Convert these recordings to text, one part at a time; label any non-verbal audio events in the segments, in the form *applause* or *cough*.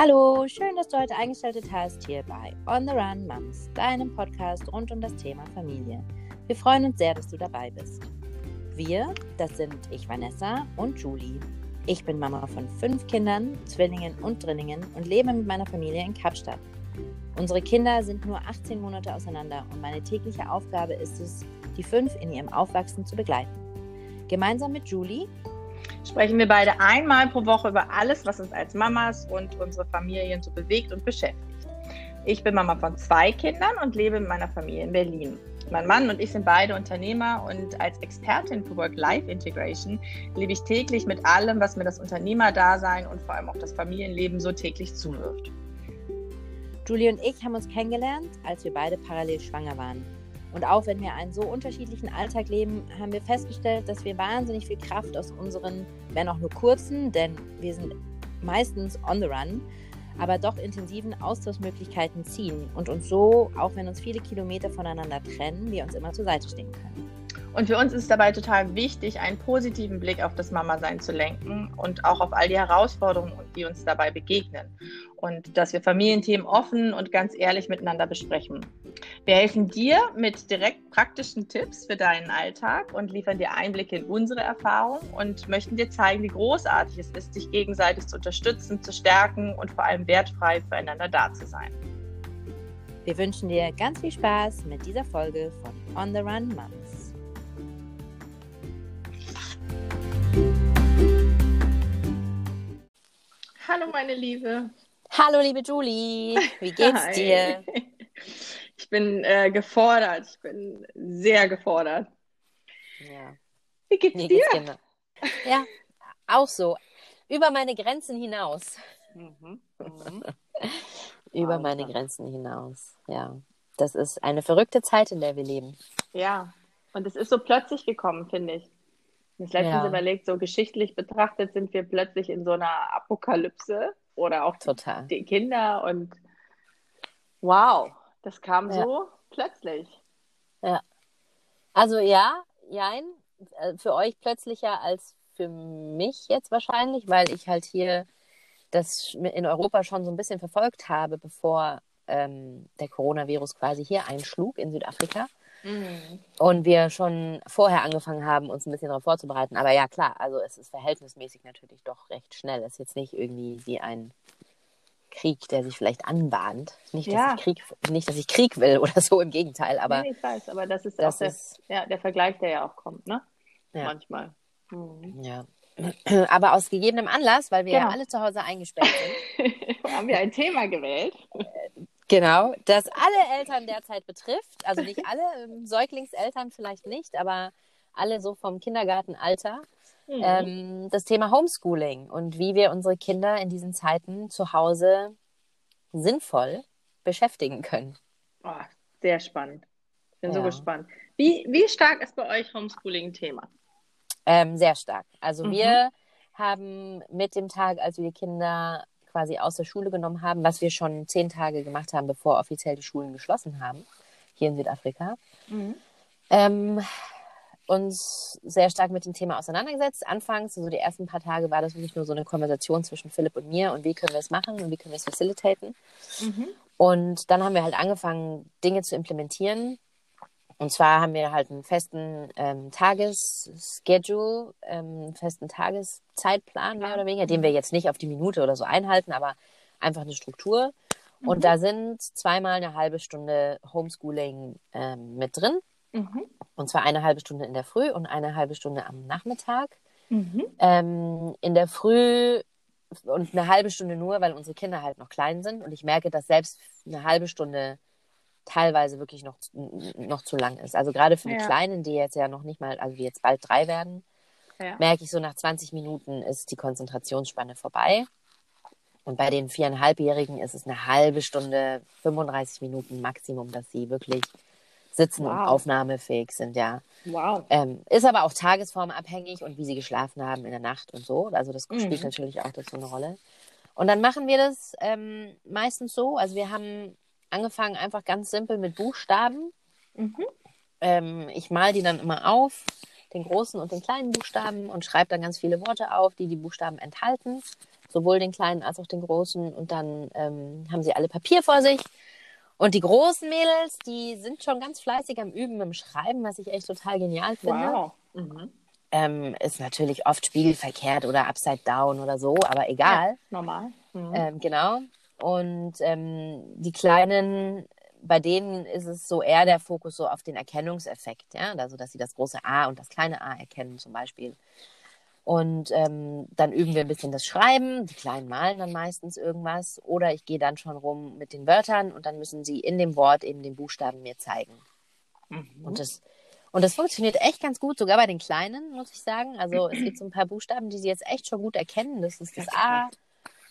Hallo, schön, dass du heute eingeschaltet hast hier bei On the Run Moms, deinem Podcast rund um das Thema Familie. Wir freuen uns sehr, dass du dabei bist. Wir, das sind ich Vanessa und Julie. Ich bin Mama von fünf Kindern, Zwillingen und Drinningen und lebe mit meiner Familie in Kapstadt. Unsere Kinder sind nur 18 Monate auseinander und meine tägliche Aufgabe ist es, die fünf in ihrem Aufwachsen zu begleiten. Gemeinsam mit Julie sprechen wir beide einmal pro Woche über alles, was uns als Mamas und unsere Familien so bewegt und beschäftigt. Ich bin Mama von zwei Kindern und lebe mit meiner Familie in Berlin. Mein Mann und ich sind beide Unternehmer und als Expertin für Work-Life-Integration lebe ich täglich mit allem, was mir das Unternehmerdasein und vor allem auch das Familienleben so täglich zuwirft. Julie und ich haben uns kennengelernt, als wir beide parallel schwanger waren. Und auch wenn wir einen so unterschiedlichen Alltag leben, haben wir festgestellt, dass wir wahnsinnig viel Kraft aus unseren, wenn auch nur kurzen, denn wir sind meistens on the run, aber doch intensiven Austauschmöglichkeiten ziehen und uns so, auch wenn uns viele Kilometer voneinander trennen, wir uns immer zur Seite stehen können. Und für uns ist dabei total wichtig, einen positiven Blick auf das Mama-Sein zu lenken und auch auf all die Herausforderungen, die uns dabei begegnen. Und dass wir Familienthemen offen und ganz ehrlich miteinander besprechen. Wir helfen dir mit direkt praktischen Tipps für deinen Alltag und liefern dir Einblicke in unsere Erfahrung und möchten dir zeigen, wie großartig es ist, sich gegenseitig zu unterstützen, zu stärken und vor allem wertfrei füreinander da zu sein. Wir wünschen dir ganz viel Spaß mit dieser Folge von On the Run Moms. Hallo meine Liebe. Hallo liebe Julie, wie geht's Hi. dir? *laughs* Ich bin äh, gefordert. Ich bin sehr gefordert. Ja. Wie geht's Mir dir? Geht's genau. Ja, auch so. Über meine Grenzen hinaus. Mhm. *laughs* Mhm. Über meine Grenzen hinaus. Ja. Das ist eine verrückte Zeit, in der wir leben. Ja. Und es ist so plötzlich gekommen, finde ich. Das letztens ja. überlegt, so geschichtlich betrachtet sind wir plötzlich in so einer Apokalypse oder auch Total. die Kinder und wow. Das kam ja. so plötzlich. Ja. Also ja, jein, äh, für euch plötzlicher als für mich jetzt wahrscheinlich, weil ich halt hier das in Europa schon so ein bisschen verfolgt habe, bevor ähm, der Coronavirus quasi hier einschlug in Südafrika. Mhm. Und wir schon vorher angefangen haben, uns ein bisschen darauf vorzubereiten. Aber ja, klar, also es ist verhältnismäßig natürlich doch recht schnell. Es ist jetzt nicht irgendwie wie ein Krieg, der sich vielleicht anbahnt. Nicht, ja. dass ich Krieg, nicht, dass ich Krieg will *laughs* oder so, im Gegenteil. Aber nee, ich weiß, aber das ist das auch der, ist, ja, der Vergleich, der ja auch kommt, ne? Ja. Manchmal. Mhm. Ja. *clears throat* Aber aus gegebenem Anlass, weil wir genau. ja alle zu Hause eingesperrt sind, *laughs* haben wir ein Thema gewählt. Genau, das alle Eltern derzeit betrifft. Also nicht alle, ähm, Säuglingseltern vielleicht nicht, aber alle so vom Kindergartenalter. Mhm. Ähm, das Thema Homeschooling und wie wir unsere Kinder in diesen Zeiten zu Hause sinnvoll beschäftigen können. Oh, sehr spannend. Ich bin ja. so gespannt. Wie, wie stark ist bei euch Homeschooling ein Thema? Ähm, sehr stark. Also mhm. wir haben mit dem Tag, als wir die Kinder quasi aus der Schule genommen haben, was wir schon zehn Tage gemacht haben, bevor offiziell die Schulen geschlossen haben, hier in Südafrika, mhm. ähm, uns sehr stark mit dem Thema auseinandergesetzt. Anfangs, so also die ersten paar Tage, war das wirklich nur so eine Konversation zwischen Philipp und mir und wie können wir es machen und wie können wir es facilitaten. Mhm. Und dann haben wir halt angefangen, Dinge zu implementieren. Und zwar haben wir halt einen festen ähm, Tagesschedule, ähm, festen Tageszeitplan mehr oder weniger, den wir jetzt nicht auf die Minute oder so einhalten, aber einfach eine Struktur. Mhm. Und da sind zweimal eine halbe Stunde Homeschooling ähm, mit drin. Mhm. Und zwar eine halbe Stunde in der Früh und eine halbe Stunde am Nachmittag. Mhm. Ähm, in der Früh und eine halbe Stunde nur, weil unsere Kinder halt noch klein sind. Und ich merke, dass selbst eine halbe Stunde teilweise wirklich noch, noch zu lang ist. Also gerade für die ja. Kleinen, die jetzt ja noch nicht mal, also die jetzt bald drei werden, ja. merke ich so nach 20 Minuten ist die Konzentrationsspanne vorbei. Und bei den viereinhalbjährigen ist es eine halbe Stunde, 35 Minuten Maximum, dass sie wirklich sitzen wow. und aufnahmefähig sind, ja. Wow. Ähm, ist aber auch tagesformabhängig und wie sie geschlafen haben in der Nacht und so. Also das mhm. spielt natürlich auch dazu eine Rolle. Und dann machen wir das ähm, meistens so. Also wir haben angefangen einfach ganz simpel mit Buchstaben. Mhm. Ähm, ich mal die dann immer auf, den großen und den kleinen Buchstaben und schreibe dann ganz viele Worte auf, die die Buchstaben enthalten. sowohl den Kleinen als auch den Großen. Und dann ähm, haben sie alle Papier vor sich. Und die großen Mädels, die sind schon ganz fleißig am Üben, im Schreiben, was ich echt total genial finde. Wow. Mhm. Ähm, ist natürlich oft spiegelverkehrt oder upside down oder so, aber egal. Ja, normal. Mhm. Ähm, genau. Und ähm, die Kleinen, bei denen ist es so eher der Fokus so auf den Erkennungseffekt, ja, also dass sie das große A und das kleine A erkennen zum Beispiel. Und ähm, dann üben wir ein bisschen das Schreiben. Die Kleinen malen dann meistens irgendwas. Oder ich gehe dann schon rum mit den Wörtern und dann müssen sie in dem Wort eben den Buchstaben mir zeigen. Mhm. Und das, und das funktioniert echt ganz gut, sogar bei den Kleinen, muss ich sagen. Also es gibt so ein paar Buchstaben, die sie jetzt echt schon gut erkennen. Das ist das A,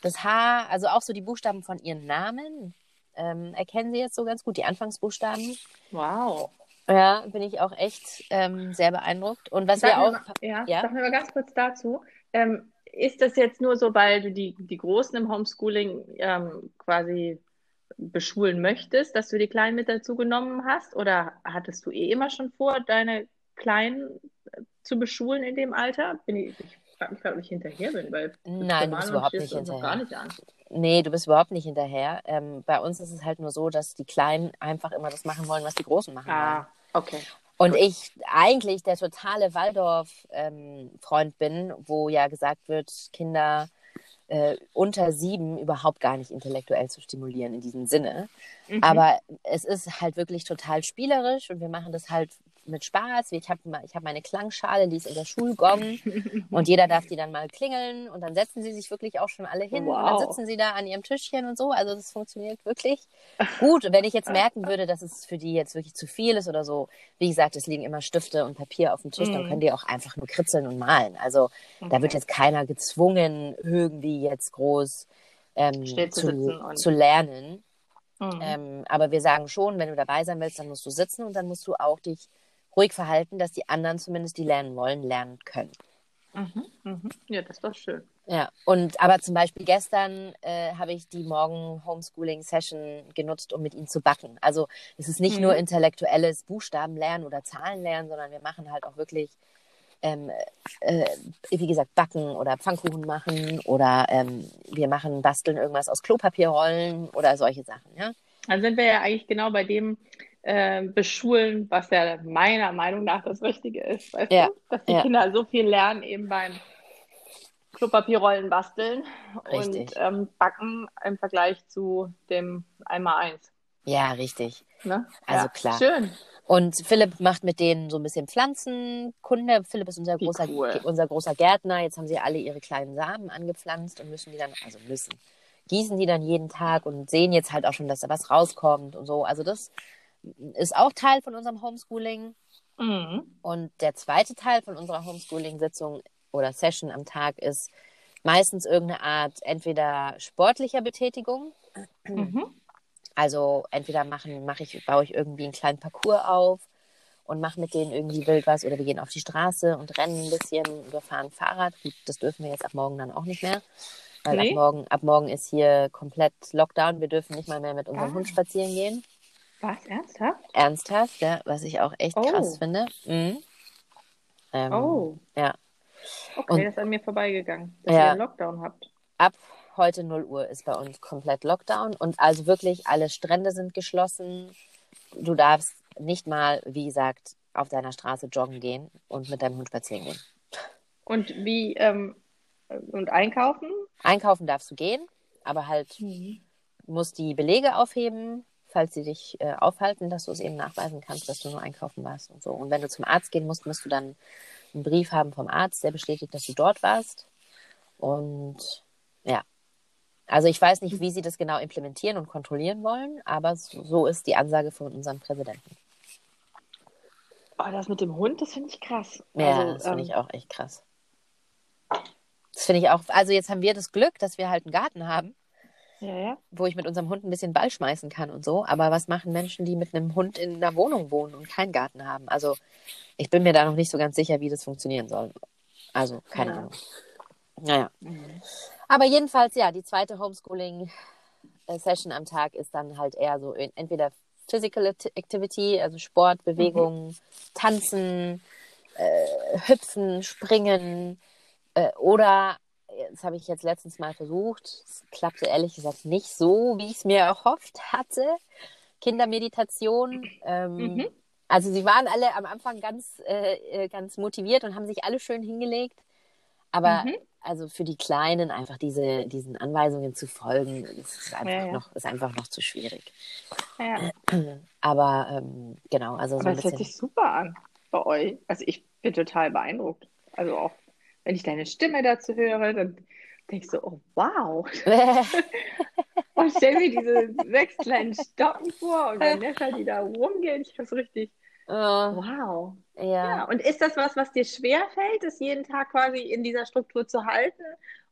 das H, also auch so die Buchstaben von ihren Namen. Ähm, erkennen sie jetzt so ganz gut, die Anfangsbuchstaben. Wow. Ja, bin ich auch echt ähm, sehr beeindruckt. Und was Sag wir auch. mal, ja, Ja? sag mir mal ganz kurz dazu. Ähm, ist das jetzt nur so, weil du die, die Großen im Homeschooling ähm, quasi beschulen möchtest, dass du die Kleinen mit dazu genommen hast? Oder hattest du eh immer schon vor, deine Kleinen äh, zu beschulen in dem Alter? Bin ich, ich frage mich gerade, ob ich hinterher bin, weil Nein, du bist überhaupt nicht hinterher. gar nicht an. Nee, du bist überhaupt nicht hinterher. Ähm, bei uns ist es halt nur so, dass die Kleinen einfach immer das machen wollen, was die Großen machen wollen. Ah, okay. Und ich eigentlich der totale Waldorf-Freund bin, wo ja gesagt wird, Kinder äh, unter sieben überhaupt gar nicht intellektuell zu stimulieren in diesem Sinne. Mhm. Aber es ist halt wirklich total spielerisch und wir machen das halt mit Spaß. Ich habe ich hab meine Klangschale, die ist in der Schulgong und jeder darf die dann mal klingeln und dann setzen sie sich wirklich auch schon alle hin und dann Wow. sitzen sie da an ihrem Tischchen und so. Also das funktioniert wirklich gut. Und wenn ich jetzt merken würde, dass es für die jetzt wirklich zu viel ist oder so, wie gesagt, es liegen immer Stifte und Papier auf dem Tisch, dann Mhm. können die auch einfach nur kritzeln und malen. Also da wird Okay. jetzt keiner gezwungen, irgendwie jetzt groß ähm, zu zu, zu lernen. Mhm. Ähm, aber wir sagen schon, wenn du dabei sein willst, dann musst du sitzen und dann musst du auch dich ruhig verhalten, dass die anderen zumindest, die lernen wollen, lernen können. Mhm. Mhm. Ja, das doch schön. Ja, und aber zum Beispiel gestern äh, habe ich die Morgen Homeschooling Session genutzt, um mit ihnen zu backen. Also es ist nicht Mhm. nur intellektuelles Buchstabenlernen oder Zahlenlernen, sondern wir machen halt auch wirklich, ähm, äh, wie gesagt, backen oder Pfannkuchen machen oder ähm, wir machen basteln irgendwas aus Klopapierrollen oder solche Sachen, ja. Dann sind wir ja eigentlich genau bei dem äh, Beschulen, was ja meiner Meinung nach das Richtige ist. Weißt Ja, du? Dass die ja. Kinder so viel lernen eben beim Klopapierrollen basteln Richtig. und ähm, backen im Vergleich zu dem Einmal-Eins. Ja, richtig. Ne? Also ja. klar. Schön. Und Philipp macht mit denen so ein bisschen Pflanzenkunde. Philipp ist unser Wie großer, cool. unser großer Gärtner. Jetzt haben sie alle ihre kleinen Samen angepflanzt und müssen die dann, also müssen, gießen die dann jeden Tag und sehen jetzt halt auch schon, dass da was rauskommt und so. Also das ist auch Teil von unserem Homeschooling. Mhm. Und der zweite Teil von unserer Homeschooling-Sitzung oder Session am Tag ist meistens irgendeine Art entweder sportlicher Betätigung. Mhm. Also entweder machen, mache ich, baue ich irgendwie einen kleinen Parcours auf und mache mit denen irgendwie wild was oder wir gehen auf die Straße und rennen ein bisschen oder fahren Fahrrad. Gut, das dürfen wir jetzt ab morgen dann auch nicht mehr. Weil Nee? ab morgen, ab morgen ist hier komplett Lockdown. Wir dürfen nicht mal mehr mit unserem Ah. Hund spazieren gehen. Was? Ernsthaft? Ernsthaft, ja, was ich auch echt Oh. krass finde. Mhm. Ähm, Oh. Ja. Okay, Und- das ist an mir vorbeigegangen, dass Ja. ihr einen Lockdown habt. ab heute 0 Uhr ist bei uns komplett Lockdown und also wirklich alle Strände sind geschlossen. Du darfst nicht mal, wie gesagt, auf deiner Straße joggen gehen und mit deinem Hund spazieren gehen. Und wie, ähm, und einkaufen? Einkaufen darfst du gehen, aber halt musst die Belege aufheben, falls sie dich äh, aufhalten, dass du es eben nachweisen kannst, dass du nur einkaufen warst und so. Und wenn du zum Arzt gehen musst, musst du dann einen Brief haben vom Arzt, der bestätigt, dass du dort warst. Und ja. Also ich weiß nicht, wie sie das genau implementieren und kontrollieren wollen, aber so ist die Ansage von unserem Präsidenten. Oh, das mit dem Hund, das finde ich krass. Ja, Also, das finde ähm, ich auch echt krass. Das finde ich auch, also jetzt haben wir das Glück, dass wir halt einen Garten haben, Ja, ja. wo ich mit unserem Hund ein bisschen Ball schmeißen kann und so. Aber was machen Menschen, die mit einem Hund in einer Wohnung wohnen und keinen Garten haben? Also ich bin mir da noch nicht so ganz sicher, wie das funktionieren soll. Also keine Ja. Ahnung. Naja. Mhm. Aber jedenfalls, ja, die zweite Homeschooling-Session am Tag ist dann halt eher so entweder Physical Act- Activity, also Sport, Bewegung, Tanzen, äh, Hüpfen, Springen äh, oder das habe ich jetzt letztens mal versucht. Es klappte ehrlich gesagt nicht so, wie ich es mir erhofft hatte. Kindermeditation. Ähm, mhm. Also sie waren alle am Anfang ganz, äh, äh, ganz motiviert und haben sich alle schön hingelegt. Aber mhm. also für die Kleinen einfach diese, diesen Anweisungen zu folgen, ist einfach, ja, ja. Noch, ist einfach noch zu schwierig. Ja. *clears throat* Aber ähm, genau, also Aber so es hört sich super an bei euch. Also ich bin total beeindruckt. Also auch wenn ich deine Stimme dazu höre, dann denke ich so, oh wow. *laughs* und stell mir diese sechs kleinen Stocken vor und Vanessa, die da rumgehen. Ich habe so richtig Uh, wow. Ja. ja. Und ist das was, was dir schwer fällt, es jeden Tag quasi in dieser Struktur zu halten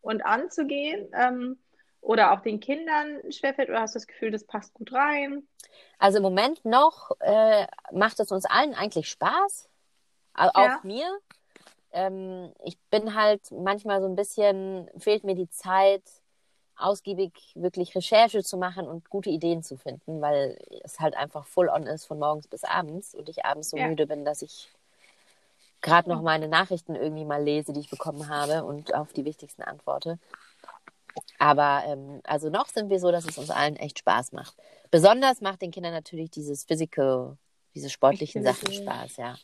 und anzugehen? Ähm, oder auch den Kindern schwerfällt? Oder hast du das Gefühl, das passt gut rein? Also im Moment noch äh, macht es uns allen eigentlich Spaß. Auch ja. mir. Ähm, ich bin halt manchmal so ein bisschen, fehlt mir die Zeit, ausgiebig wirklich Recherche zu machen und gute Ideen zu finden, weil es halt einfach full on ist von morgens bis abends und ich abends so ja. müde bin, dass ich gerade noch meine Nachrichten irgendwie mal lese, die ich bekommen habe und auf die wichtigsten antworte. Aber ähm, also noch sind wir so, dass es uns allen echt Spaß macht. Besonders macht den Kindern natürlich dieses Physical, diese sportlichen Sachen Spaß, ja.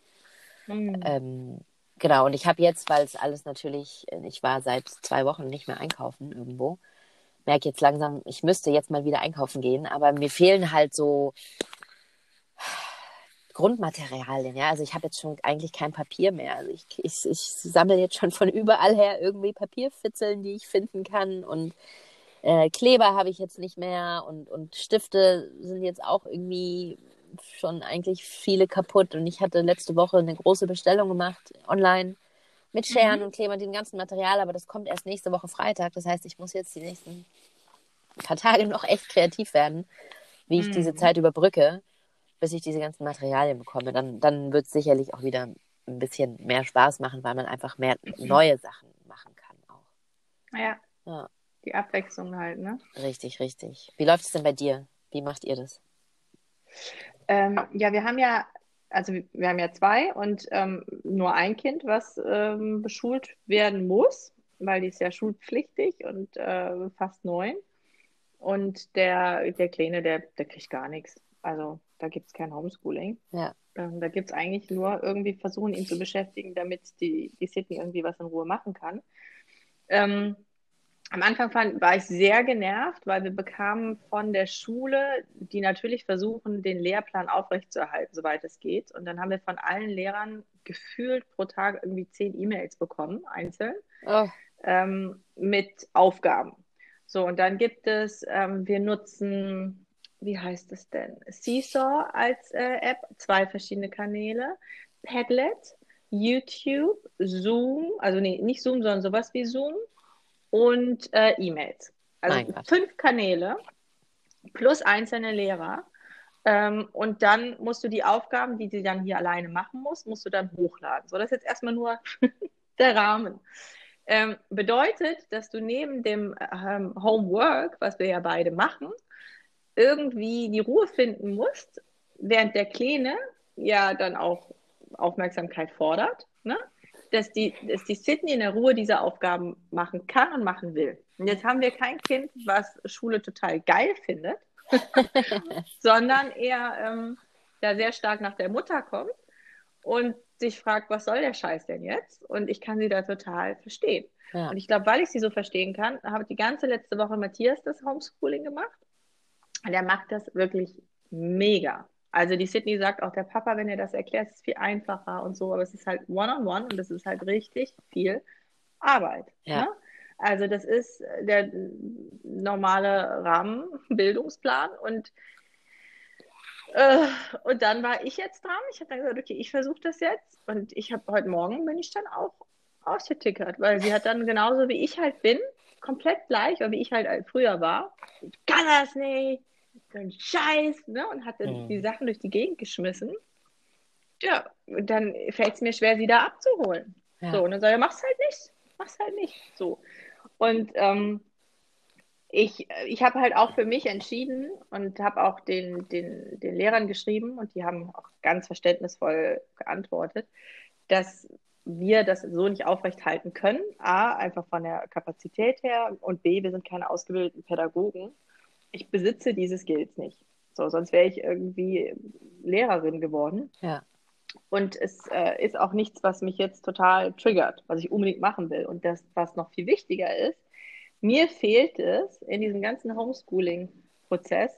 Mhm. Ähm, genau, und ich habe jetzt, weil es alles natürlich, ich war seit zwei Wochen nicht mehr einkaufen irgendwo, merke jetzt langsam, ich müsste jetzt mal wieder einkaufen gehen, aber mir fehlen halt so Grundmaterialien, ja. Also ich habe jetzt schon eigentlich kein Papier mehr. Also ich, ich, ich sammle jetzt schon von überall her irgendwie Papierfitzeln, die ich finden kann und äh, Kleber habe ich jetzt nicht mehr und, und Stifte sind jetzt auch irgendwie schon eigentlich viele kaputt und ich hatte letzte Woche eine große Bestellung gemacht online mit Scheren mhm. und Klebern, dem ganzen Material, aber das kommt erst nächste Woche Freitag. Das heißt, ich muss jetzt die nächsten paar Tage *laughs* noch echt kreativ werden, wie ich mhm. diese Zeit überbrücke, bis ich diese ganzen Materialien bekomme. Dann, dann wird es sicherlich auch wieder ein bisschen mehr Spaß machen, weil man einfach mehr mhm. neue Sachen machen kann auch. Ja. ja. Die Abwechslung halt, ne? Richtig, richtig. Wie läuft es denn bei dir? Wie macht ihr das? Ähm, ja, wir haben ja also wir haben ja zwei und ähm, nur ein Kind, was ähm, beschult werden muss, weil die ist ja schulpflichtig und äh, fast neun. Und der, der Kleine, der, der kriegt gar nichts. Also da gibt es kein Homeschooling. Ja. Ähm, da gibt es eigentlich nur irgendwie versuchen, ihn zu beschäftigen, damit die, die Sydney irgendwie was in Ruhe machen kann. Am Anfang fand, war ich sehr genervt, weil wir bekamen von der Schule, die natürlich versuchen, den Lehrplan aufrechtzuerhalten, soweit es geht. Und dann haben wir von allen Lehrern gefühlt pro Tag irgendwie zehn E-Mails bekommen, einzeln, oh. ähm, mit Aufgaben. So, und dann gibt es, ähm, wir nutzen, wie heißt es denn? Seesaw als äh, App, zwei verschiedene Kanäle, Padlet, YouTube, Zoom, also nee, nicht Zoom, sondern sowas wie Zoom und äh, E-Mails. Also fünf Kanäle plus einzelne Lehrer. Ähm, und dann musst du die Aufgaben, die sie dann hier alleine machen muss, musst du dann hochladen. So, das ist jetzt erstmal nur *laughs* der Rahmen. Ähm, bedeutet, dass du neben dem ähm, Homework, was wir ja beide machen, irgendwie die Ruhe finden musst, während der Kleine ja dann auch Aufmerksamkeit fordert. Ne? Dass die, dass die Sydney in der Ruhe diese Aufgaben machen kann und machen will. Und jetzt haben wir kein Kind, was Schule total geil findet, *laughs* sondern eher ähm, da sehr stark nach der Mutter kommt und sich fragt, was soll der Scheiß denn jetzt? Und ich kann sie da total verstehen. Ja. Und ich glaube, weil ich sie so verstehen kann, habe die ganze letzte Woche Matthias das Homeschooling gemacht. Und er macht das wirklich mega. Also die Sydney sagt auch, der Papa, wenn er das erklärt, ist viel einfacher und so, aber es ist halt one-on-one -on -one und es ist halt richtig viel Arbeit. Ja. Ne? Also das ist der normale Rahmenbildungsplan und äh, und dann war ich jetzt dran. Ich habe dann gesagt, okay, ich versuche das jetzt. Und ich habe heute Morgen bin ich dann auch ausgetickert, weil sie hat dann genauso wie ich halt bin, komplett gleich, oder wie ich halt früher war. Ich kann das nicht, ein Scheiß, ne? Und hat dann mhm. die Sachen durch die Gegend geschmissen. Ja, und dann fällt es mir schwer, sie da abzuholen. Ja. So, und dann sage ich, mach's halt nicht. Mach's halt nicht. So. Und ähm, ich, ich habe halt auch für mich entschieden und habe auch den, den, den Lehrern geschrieben und die haben auch ganz verständnisvoll geantwortet, dass wir das so nicht aufrechthalten können. A, einfach von der Kapazität her und B, wir sind keine ausgebildeten Pädagogen. Ich besitze diese Skills nicht. So, sonst wäre ich irgendwie Lehrerin geworden. Ja. Und es äh, ist auch nichts, was mich jetzt total triggert, was ich unbedingt machen will. Und das, was noch viel wichtiger ist, mir fehlt es in diesem ganzen Homeschooling-Prozess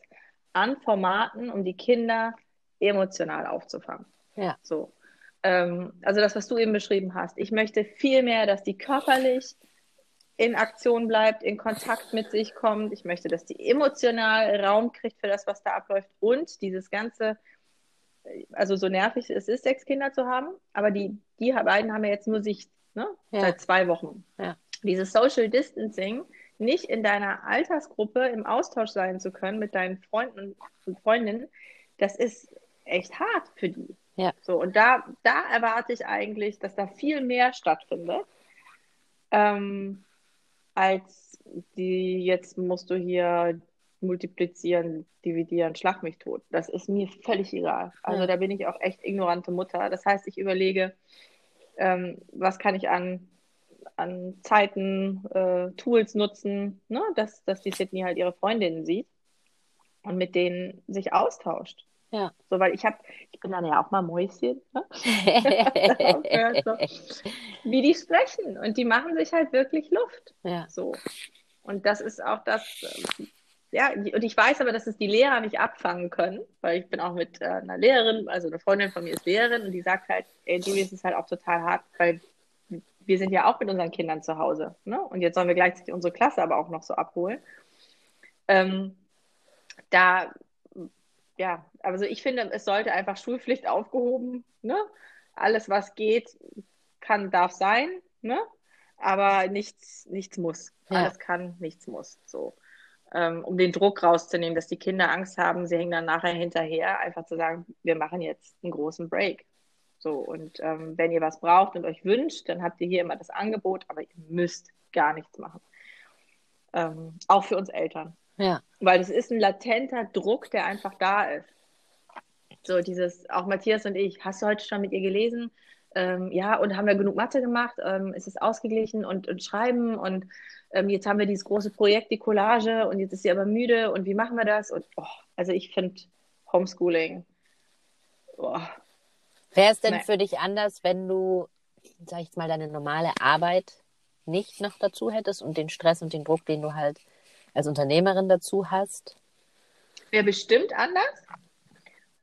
an Formaten, um die Kinder emotional aufzufangen. Ja. So. Ähm, also das, was du eben beschrieben hast. Ich möchte viel mehr, dass die körperlich in Aktion bleibt, in Kontakt mit sich kommt. Ich möchte, dass die emotional Raum kriegt für das, was da abläuft. Und dieses ganze, also so nervig es ist, sechs Kinder zu haben, aber die, die beiden haben ja jetzt nur sich ne? Ja. seit zwei Wochen. Ja. Dieses Social Distancing, nicht in deiner Altersgruppe im Austausch sein zu können mit deinen Freunden und Freundinnen, das ist echt hart für die. Ja. So, und da, da erwarte ich eigentlich, dass da viel mehr stattfindet, ähm, als die, jetzt musst du hier multiplizieren, dividieren, schlag mich tot. Das ist mir völlig egal. Also Ja. da bin ich auch echt ignorante Mutter. Das heißt, ich überlege, ähm, was kann ich an, an Zeiten, äh, Tools nutzen, ne? dass, dass die Sydney halt ihre Freundinnen sieht und mit denen sich austauscht. Ja. So, weil ich habe, ich bin dann ja auch mal Mäuschen, ne? *laughs* So. wie die sprechen. Und die machen sich halt wirklich Luft. ja. So. Und das ist auch das, ähm, ja, und ich weiß aber, dass es die Lehrer nicht abfangen können, weil ich bin auch mit äh, einer Lehrerin, also eine Freundin von mir ist Lehrerin und die sagt halt, ey, die ist es halt auch total hart, weil wir sind ja auch mit unseren Kindern zu Hause. Ne? Und jetzt sollen wir gleichzeitig unsere Klasse aber auch noch so abholen. Ähm, da, ja, also ich finde, es sollte einfach Schulpflicht aufgehoben, ne? Alles, was geht, kann, darf sein, ne? Aber nichts, nichts muss. Ja. Alles kann, nichts muss. So. Ähm, um den Druck rauszunehmen, dass die Kinder Angst haben, sie hängen dann nachher hinterher, einfach zu sagen, wir machen jetzt einen großen Break. So, und ähm, wenn ihr was braucht und euch wünscht, dann habt ihr hier immer das Angebot, aber ihr müsst gar nichts machen. Ähm, auch für uns Eltern. Ja. Weil es ist ein latenter Druck, der einfach da ist. So dieses, auch Matthias und ich, hast du heute schon mit ihr gelesen? Ähm, ja, und haben wir genug Mathe gemacht? Ähm, ist es ausgeglichen und, und schreiben? Und ähm, jetzt haben wir dieses große Projekt, die Collage, und jetzt ist sie aber müde. Und wie machen wir das? Und oh, also ich finde Homeschooling. Oh, Wäre es denn Nee. für dich anders, wenn du, sag ich jetzt mal, deine normale Arbeit nicht noch dazu hättest und den Stress und den Druck, den du halt als Unternehmerin dazu hast? Wäre bestimmt anders.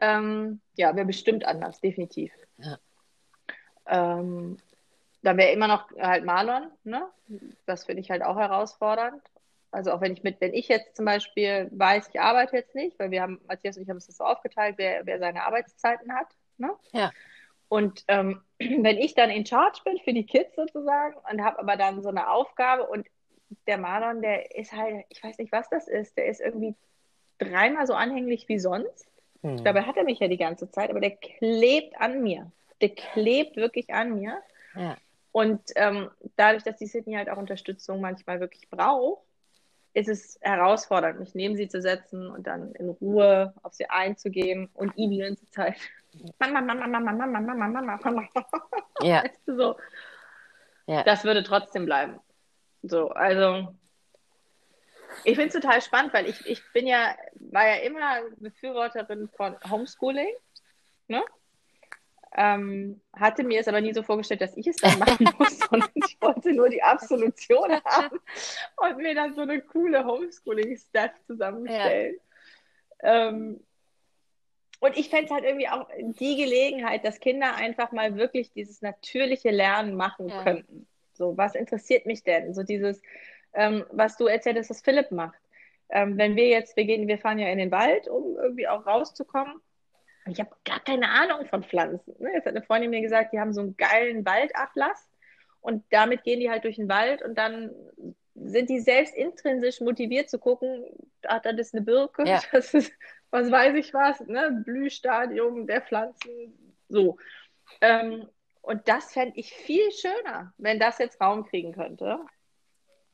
Ähm, ja, wäre bestimmt anders, definitiv. Ja. Ähm, dann wäre immer noch halt Marlon, ne? Das finde ich halt auch herausfordernd. Also auch wenn ich mit, wenn ich jetzt zum Beispiel weiß, ich arbeite jetzt nicht, weil wir haben, Matthias und ich haben das so aufgeteilt, wer, wer seine Arbeitszeiten hat. Ne? Ja. Und ähm, *clears throat* wenn ich dann in Charge bin für die Kids sozusagen und habe aber dann so eine Aufgabe und der Marlon, der ist halt, ich weiß nicht, was das ist, der ist irgendwie dreimal so anhänglich wie sonst. Hm. Dabei hat er mich ja die ganze Zeit, aber der klebt an mir. Der klebt wirklich an mir. Ja. Und ähm, dadurch, dass die Sydney halt auch Unterstützung manchmal wirklich braucht, ist es herausfordernd, mich neben sie zu setzen und dann in Ruhe auf sie einzugehen und ihm die ganze Zeit Mama, Mama, Mama, Mama, Mama, Mama, Mama. Ja. *laughs* Weißt du, so. Ja. Das würde trotzdem bleiben. So, also ich finde es total spannend, weil ich, ich bin ja, war ja immer Befürworterin von Homeschooling. Ne? Ähm, hatte mir es aber nie so vorgestellt, dass ich es dann machen *laughs* muss, sondern ich wollte nur die Absolution haben und mir dann so eine coole Homeschooling-Staff zusammenstellen. Ähm, und ich fände es halt irgendwie auch die Gelegenheit, dass Kinder einfach mal wirklich dieses natürliche Lernen machen Ja. könnten. So, was interessiert mich denn? So dieses, ähm, was du erzählst, was Philipp macht. Ähm, wenn wir jetzt, wir gehen, wir fahren ja in den Wald, um irgendwie auch rauszukommen. Ich habe gar keine Ahnung von Pflanzen. Ne? Jetzt hat eine Freundin mir gesagt, die haben so einen geilen Waldatlas und damit gehen die halt durch den Wald und dann sind die selbst intrinsisch motiviert zu gucken, ah, das ist eine Birke, Ja. *laughs* das ist, was weiß ich was, ne? Blühstadium der Pflanzen, so. Ähm, und das fände ich viel schöner, wenn das jetzt Raum kriegen könnte,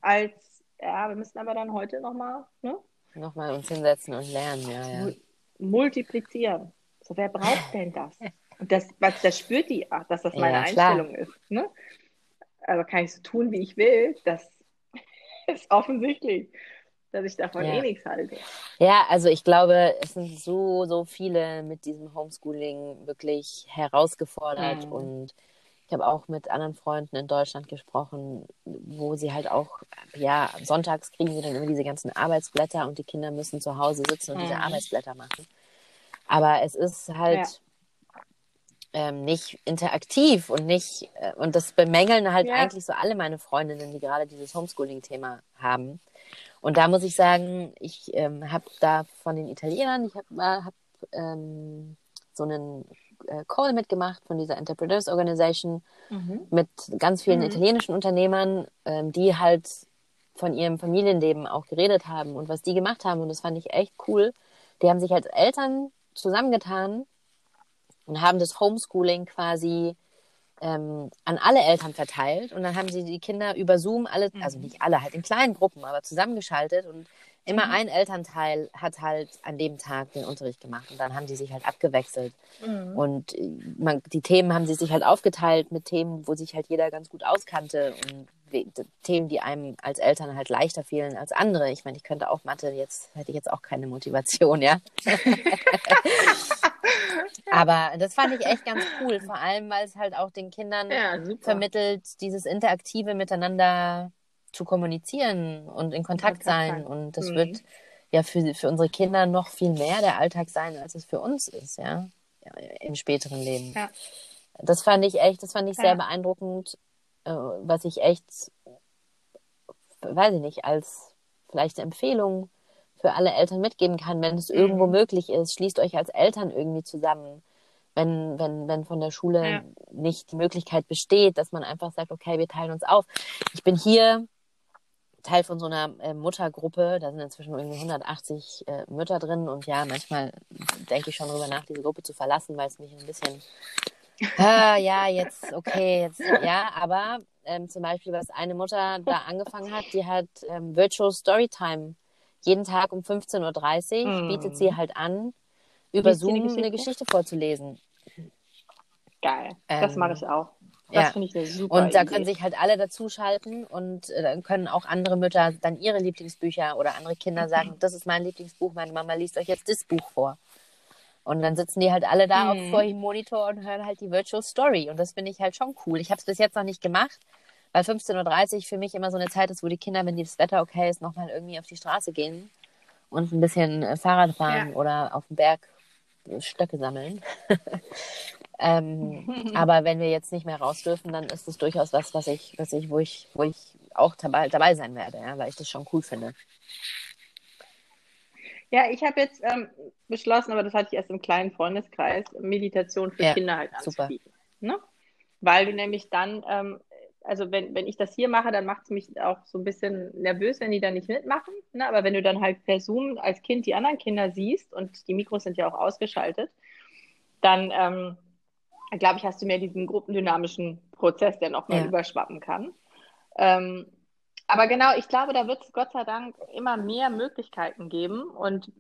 als, ja, wir müssen aber dann heute nochmal ne? Nochmal uns hinsetzen und lernen, ja, ja. Mul- multiplizieren. So, wer braucht denn das? Und das, das spürt die auch, dass das meine ja, Einstellung ist. Ne? Also kann ich so tun, wie ich will. Das *laughs* ist offensichtlich, dass ich davon ja. eh nichts halte. Ja, also ich glaube, es sind so, so viele mit diesem Homeschooling wirklich herausgefordert mhm. und ich habe auch mit anderen Freunden in Deutschland gesprochen, wo sie halt auch, ja, sonntags kriegen sie dann immer diese ganzen Arbeitsblätter und die Kinder müssen zu Hause sitzen und mhm. diese Arbeitsblätter machen. Aber es ist halt ja. ähm, nicht interaktiv und nicht, äh, und das bemängeln halt ja. eigentlich so alle meine Freundinnen, die gerade dieses Homeschooling-Thema haben. Und da muss ich sagen, ich ähm, habe da von den Italienern, ich habe äh, hab, ähm, so einen äh, Call mitgemacht von dieser Entrepreneurs Organization mhm. mit ganz vielen mhm. italienischen Unternehmern, ähm, die halt von ihrem Familienleben auch geredet haben und was die gemacht haben. Und das fand ich echt cool. Die haben sich als Eltern zusammengetan und haben das Homeschooling quasi ähm, an alle Eltern verteilt. Und dann haben sie die Kinder über Zoom alle, also mhm. nicht alle, halt in kleinen Gruppen, aber zusammengeschaltet und immer mhm. ein Elternteil hat halt an dem Tag den Unterricht gemacht und dann haben die sich halt abgewechselt. Mhm. Und äh, man, die Themen haben sie sich halt aufgeteilt mit Themen, wo sich halt jeder ganz gut auskannte und Themen, die einem als Eltern halt leichter fielen als andere. Ich meine, ich könnte auch Mathe, jetzt hätte ich jetzt auch keine Motivation, ja. *laughs* *laughs* *laughs* Aber das fand ich echt ganz cool, vor allem, weil es halt auch den Kindern ja, vermittelt, dieses interaktive Miteinander zu kommunizieren und in Kontakt, sein. Und das mhm. wird ja für, für unsere Kinder noch viel mehr der Alltag sein, als es für uns ist, ja, ja im späteren Leben. Ja. Das fand ich echt, das fand ich sehr beeindruckend, äh, was ich echt, weiß ich nicht, als vielleicht Empfehlung für alle Eltern mitgeben kann, wenn es mhm. irgendwo möglich ist, schließt euch als Eltern irgendwie zusammen. Wenn, wenn, wenn von der Schule ja. nicht die Möglichkeit besteht, dass man einfach sagt, okay, wir teilen uns auf. Ich bin hier Teil von so einer äh, Muttergruppe. Da sind inzwischen irgendwie 180 äh, Mütter drin. Und ja, manchmal denke ich schon darüber nach, diese Gruppe zu verlassen, weil es mich ein bisschen, *laughs* ah, ja, jetzt, okay, jetzt, ja, aber ähm, zum Beispiel, was eine Mutter da angefangen hat, die hat ähm, Virtual Storytime. Jeden Tag um 15.30 Uhr mm. bietet sie halt an, über Zoom Geschichte? eine Geschichte vorzulesen. Geil, das ähm, mache ich auch. Das ja. finde ich eine super Und da Idee. können sich halt alle dazuschalten und äh, dann können auch andere Mütter dann ihre Lieblingsbücher oder andere Kinder mhm. sagen, das ist mein Lieblingsbuch, meine Mama liest euch jetzt das Buch vor. Und dann sitzen die halt alle da mhm. vor dem Monitor und hören halt die Virtual Story. Und das finde ich halt schon cool. Ich habe es bis jetzt noch nicht gemacht, weil 15.30 Uhr für mich immer so eine Zeit ist, wo die Kinder, wenn das Wetter okay ist, nochmal irgendwie auf die Straße gehen und ein bisschen äh, Fahrrad fahren ja. oder auf dem Berg Stöcke sammeln. *laughs* Ähm, *laughs* aber wenn wir jetzt nicht mehr raus dürfen, dann ist es durchaus was, was ich, was ich, wo ich, wo ich auch dabei, dabei sein werde, ja, weil ich das schon cool finde. Ja, ich habe jetzt ähm, beschlossen, aber das hatte ich erst im kleinen Freundeskreis, Meditation für ja, Kinder halt anzubieten. Ne? Weil du nämlich dann, ähm, also wenn, wenn ich das hier mache, dann macht es mich auch so ein bisschen nervös, wenn die dann nicht mitmachen. Ne? Aber wenn du dann halt per Zoom als Kind die anderen Kinder siehst und die Mikros sind ja auch ausgeschaltet, dann ähm, glaube ich, hast du mehr diesen gruppendynamischen Prozess, der nochmal ja. überschwappen kann. Ähm, aber genau, ich glaube, da wird es Gott sei Dank immer mehr Möglichkeiten geben und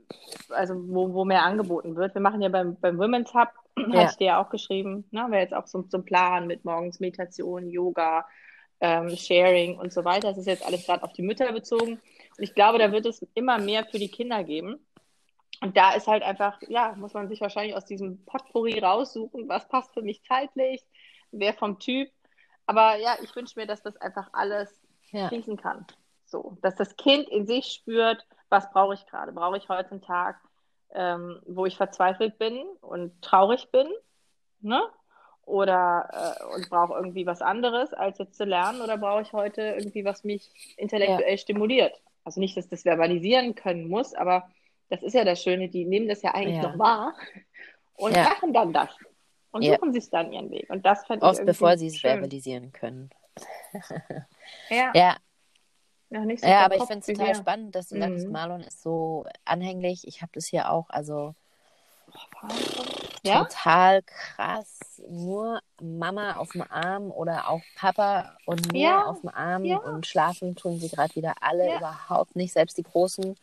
also wo, wo mehr angeboten wird. Wir machen ja beim, beim Women's Hub, ja. hatte ich dir ja auch geschrieben, ne, wäre jetzt auch so zum Plan mit morgens Meditation, Yoga, ähm, Sharing und so weiter. Das ist jetzt alles gerade auf die Mütter bezogen. Und ich glaube, da wird es immer mehr für die Kinder geben. Und da ist halt einfach, ja, muss man sich wahrscheinlich aus diesem Potpourri raussuchen, was passt für mich zeitlich, wer vom Typ. Aber ja, ich wünsche mir, dass das einfach alles ja. fließen kann. So, dass das Kind in sich spürt, was brauche ich gerade? Brauche ich heute einen Tag, ähm, wo ich verzweifelt bin und traurig bin? Ne? Oder äh, und brauche irgendwie was anderes, als jetzt zu lernen? Oder brauche ich heute irgendwie, was mich intellektuell ja. stimuliert? Also nicht, dass das verbalisieren können muss, aber das ist ja das Schöne, die nehmen das ja eigentlich ja. noch wahr *laughs* und ja. machen dann das und suchen sich dann ihren Weg. Und das fand Oft ich bevor sie es verbalisieren können. *laughs* ja. ja. Ja, so ja aber ich finde es total spannend, dass du mhm. sagst, Marlon ist so anhänglich. Ich habe das hier auch, also ja? total krass. Nur Mama auf dem Arm oder auch Papa und mir ja. auf dem Arm und schlafen tun sie gerade wieder alle überhaupt nicht. Selbst die Großen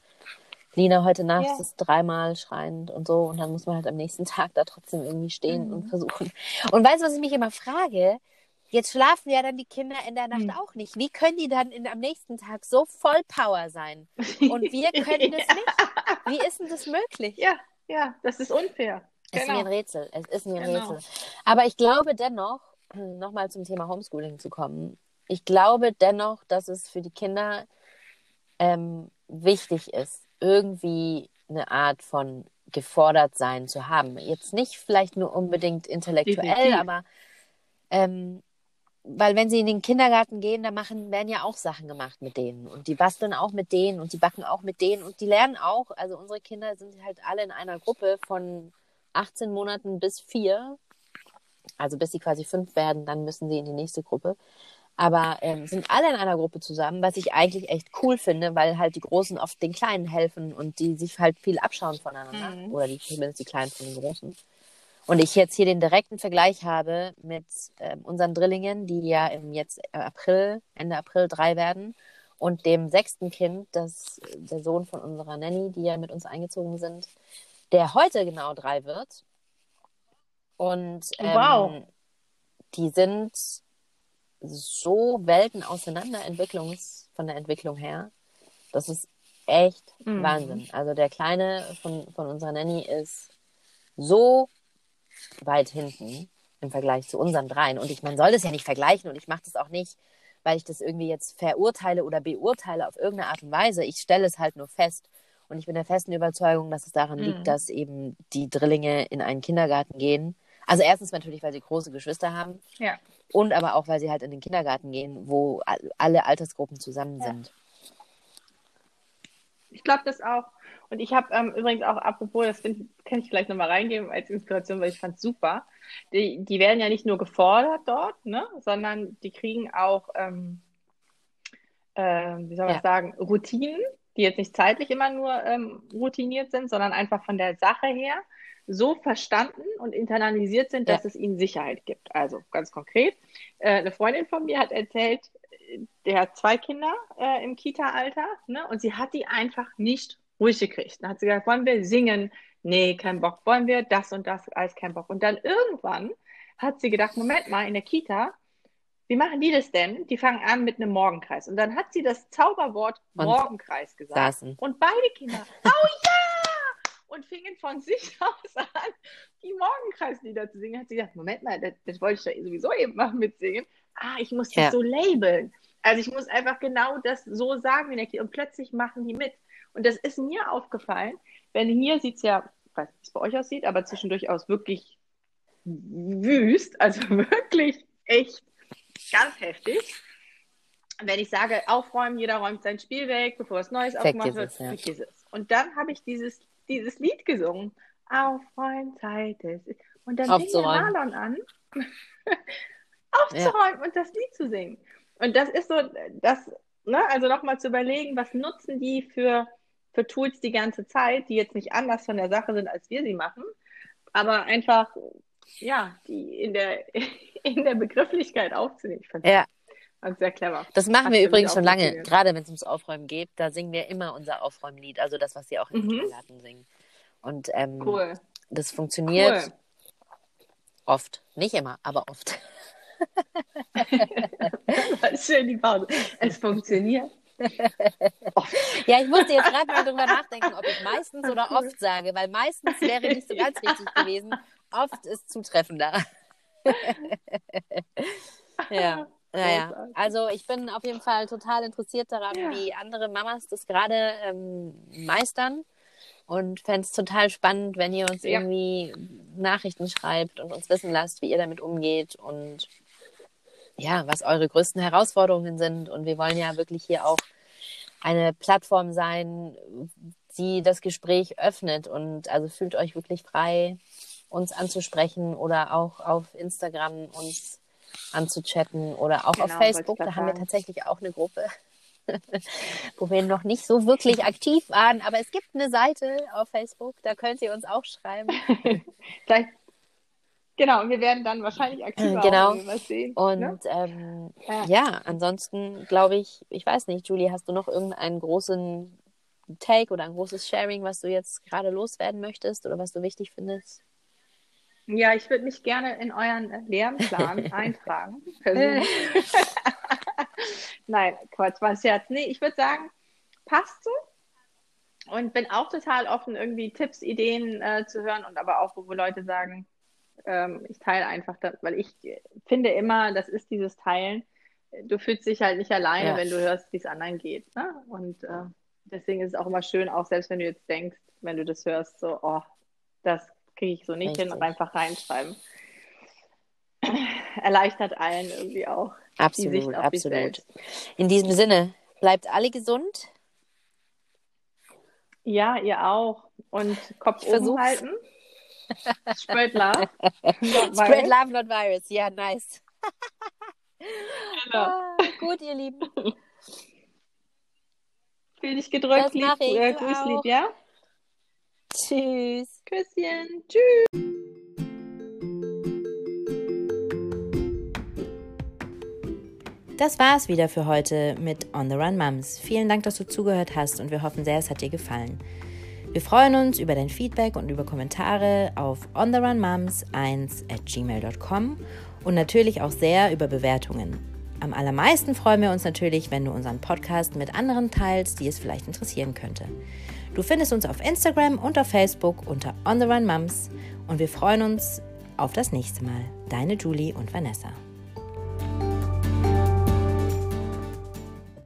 Lina heute Nacht ja. ist dreimal schreiend und so und dann muss man halt am nächsten Tag da trotzdem irgendwie stehen mhm. und versuchen. Und weißt du, was ich mich immer frage? Jetzt schlafen ja dann die Kinder in der Nacht mhm. auch nicht. Wie können die dann in, am nächsten Tag so voll Power sein? Und *laughs* wir können das ja. nicht. Wie ist denn das möglich? Ja, ja, das ist unfair. Es genau. ist mir ein Rätsel. Es ist mir ein genau. Rätsel. Aber ich glaube dennoch, nochmal zum Thema Homeschooling zu kommen, ich glaube dennoch, dass es für die Kinder ähm, wichtig ist, irgendwie eine Art von gefordert sein zu haben. Jetzt nicht vielleicht nur unbedingt intellektuell, Definitiv. aber ähm, weil wenn sie in den Kindergarten gehen, da machen, werden ja auch Sachen gemacht mit denen und die basteln auch mit denen und die backen auch mit denen und die lernen auch. Also unsere Kinder sind halt alle in einer Gruppe von 18 Monaten bis vier, also bis sie quasi fünf werden, dann müssen sie in die nächste Gruppe. Aber ähm, sind alle in einer Gruppe zusammen, was ich eigentlich echt cool finde, weil halt die Großen oft den Kleinen helfen und die sich halt viel abschauen voneinander. Mhm. Oder die, zumindest die Kleinen von den Großen. Und ich jetzt hier den direkten Vergleich habe mit äh, unseren Drillingen, die ja im jetzt April, Ende April drei werden, und dem sechsten Kind, das der Sohn von unserer Nanny, die ja mit uns eingezogen sind, der heute genau drei wird. Und ähm, wow. die sind so Welten auseinander Entwicklungs, von der Entwicklung her. Das ist echt mhm. Wahnsinn. Also der Kleine von, von unserer Nanny ist so weit hinten im Vergleich zu unseren dreien. Und ich, man soll das ja nicht vergleichen und ich mache das auch nicht, weil ich das irgendwie jetzt verurteile oder beurteile auf irgendeine Art und Weise. Ich stelle es halt nur fest. Und ich bin der festen Überzeugung, dass es daran mhm. liegt, dass eben die Drillinge in einen Kindergarten gehen. Also erstens natürlich, weil sie große Geschwister haben. Ja. Und aber auch, weil sie halt in den Kindergarten gehen, wo alle Altersgruppen zusammen ja. sind. Ich glaube das auch. Und ich habe ähm, übrigens auch, apropos, das kann ich vielleicht nochmal reingeben als Inspiration, weil ich fand es super. Die, die werden ja nicht nur gefordert dort, ne, sondern die kriegen auch, ähm, äh, wie soll man ja. sagen, Routinen, die jetzt nicht zeitlich immer nur ähm, routiniert sind, sondern einfach von der Sache her so verstanden und internalisiert sind, dass ja. es ihnen Sicherheit gibt. Also ganz konkret, äh, eine Freundin von mir hat erzählt, der hat zwei Kinder äh, im Kita-Alter ne, und sie hat die einfach nicht ruhig gekriegt. Dann hat sie gesagt, wollen wir singen? Nee, kein Bock. Wollen wir das und das? Alles kein Bock. Und dann irgendwann hat sie gedacht, Moment mal, in der Kita, wie machen die das denn? Die fangen an mit einem Morgenkreis. Und dann hat sie das Zauberwort und Morgenkreis gesagt. Saßen. Und beide Kinder, *laughs* oh ja! Und fingen von sich *laughs* aus an, die Morgenkreislieder zu singen. Hat sie gesagt, Moment mal, das, das wollte ich ja sowieso eben machen mit singen. Ah, ich muss das ja. so labeln. Also ich muss einfach genau das so sagen. Und plötzlich machen die mit. Und das ist mir aufgefallen, wenn hier sieht es ja, ich weiß nicht, wie es bei euch aussieht, aber zwischendurch aus wirklich wüst, also *laughs* wirklich echt ganz heftig. Wenn ich sage, aufräumen, jeder räumt sein Spiel weg, bevor es Neues aufgemacht wird, ja. ist es. Und dann habe ich dieses, dieses Lied gesungen. Aufräumen, Zeit ist. Und dann fing der Marlon an, *laughs* aufzuräumen ja. und das Lied zu singen. Und das ist so, das, ne, also nochmal zu überlegen, was nutzen die für für Tools die ganze Zeit, die jetzt nicht anders von der Sache sind, als wir sie machen, aber einfach, ja, die in der, *laughs* in der Begrifflichkeit aufzunehmen. Ich ja. das sehr clever. Das machen Hat wir übrigens schon lange, gerade wenn es ums Aufräumen geht, da singen wir immer unser Aufräumlied, also das, was sie auch im mhm. Kindergarten singen. Und ähm, cool. das funktioniert cool. oft, nicht immer, aber oft. *laughs* Schön die Pause. Es funktioniert *laughs* ja, ich musste jetzt gerade mal drüber nachdenken, ob ich meistens oder oft sage, weil meistens wäre nicht so ganz richtig gewesen. Oft ist zutreffender. *laughs* ja. Naja, also ich bin auf jeden Fall total interessiert daran, ja. wie andere Mamas das gerade ähm, meistern und fände es total spannend, wenn ihr uns ja. irgendwie Nachrichten schreibt und uns wissen lasst, wie ihr damit umgeht und ja, was eure größten Herausforderungen sind. Und wir wollen ja wirklich hier auch eine Plattform sein, die das Gespräch öffnet. Und also fühlt euch wirklich frei, uns anzusprechen oder auch auf Instagram uns anzuchatten oder auch genau, auf Facebook. Da haben wir tatsächlich auch eine Gruppe, *laughs* wo wir noch nicht so wirklich aktiv waren. Aber es gibt eine Seite auf Facebook, da könnt ihr uns auch schreiben. *laughs* Vielleicht Genau, und wir werden dann wahrscheinlich aktiver genau. Was sehen. Und ne? ähm, ja. ja. ansonsten glaube ich, ich weiß nicht, Julie, hast du noch irgendeinen großen Take oder ein großes Sharing, was du jetzt gerade loswerden möchtest oder was du wichtig findest? Ja, ich würde mich gerne in euren Lernplan *laughs* eintragen. *laughs* Nein, Quatsch, was Scherz. Nee, ich würde sagen, passt so. Und bin auch total offen, irgendwie Tipps, Ideen äh, zu hören und aber auch, wo Leute sagen, ähm, ich teile einfach, das, weil ich finde immer, das ist dieses Teilen. Du fühlst dich halt nicht alleine, ja. wenn du hörst, wie es anderen geht. Ne? Und äh, deswegen ist es auch immer schön, auch selbst wenn du jetzt denkst, wenn du das hörst, so, oh, das kriege ich so nicht Richtig. hin und einfach reinschreiben. *clears throat* Erleichtert allen irgendwie auch. Absolut, absolut. In diesem Sinne, bleibt alle gesund. Ja, ihr auch. Und Kopf oben halten. Spread love. Spread love, not *laughs* virus. Ja, nice. genau. ah, *laughs* gut, ihr Lieben. Fühl dich gedrückt, lieb, äh, grüß lieb, ja? Tschüss. Küsschen. Tschüss. Das war's wieder für heute mit On the Run Mums. Vielen Dank, dass du zugehört hast und wir hoffen sehr, es hat dir gefallen. Wir freuen uns über dein Feedback und über Kommentare auf ontherunmoms1 at gmail.com und natürlich auch sehr über Bewertungen. Am allermeisten freuen wir uns natürlich, wenn du unseren Podcast mit anderen teilst, die es vielleicht interessieren könnte. Du findest uns auf Instagram und auf Facebook unter On the Run Mums und wir freuen uns auf das nächste Mal. Deine Julie und Vanessa.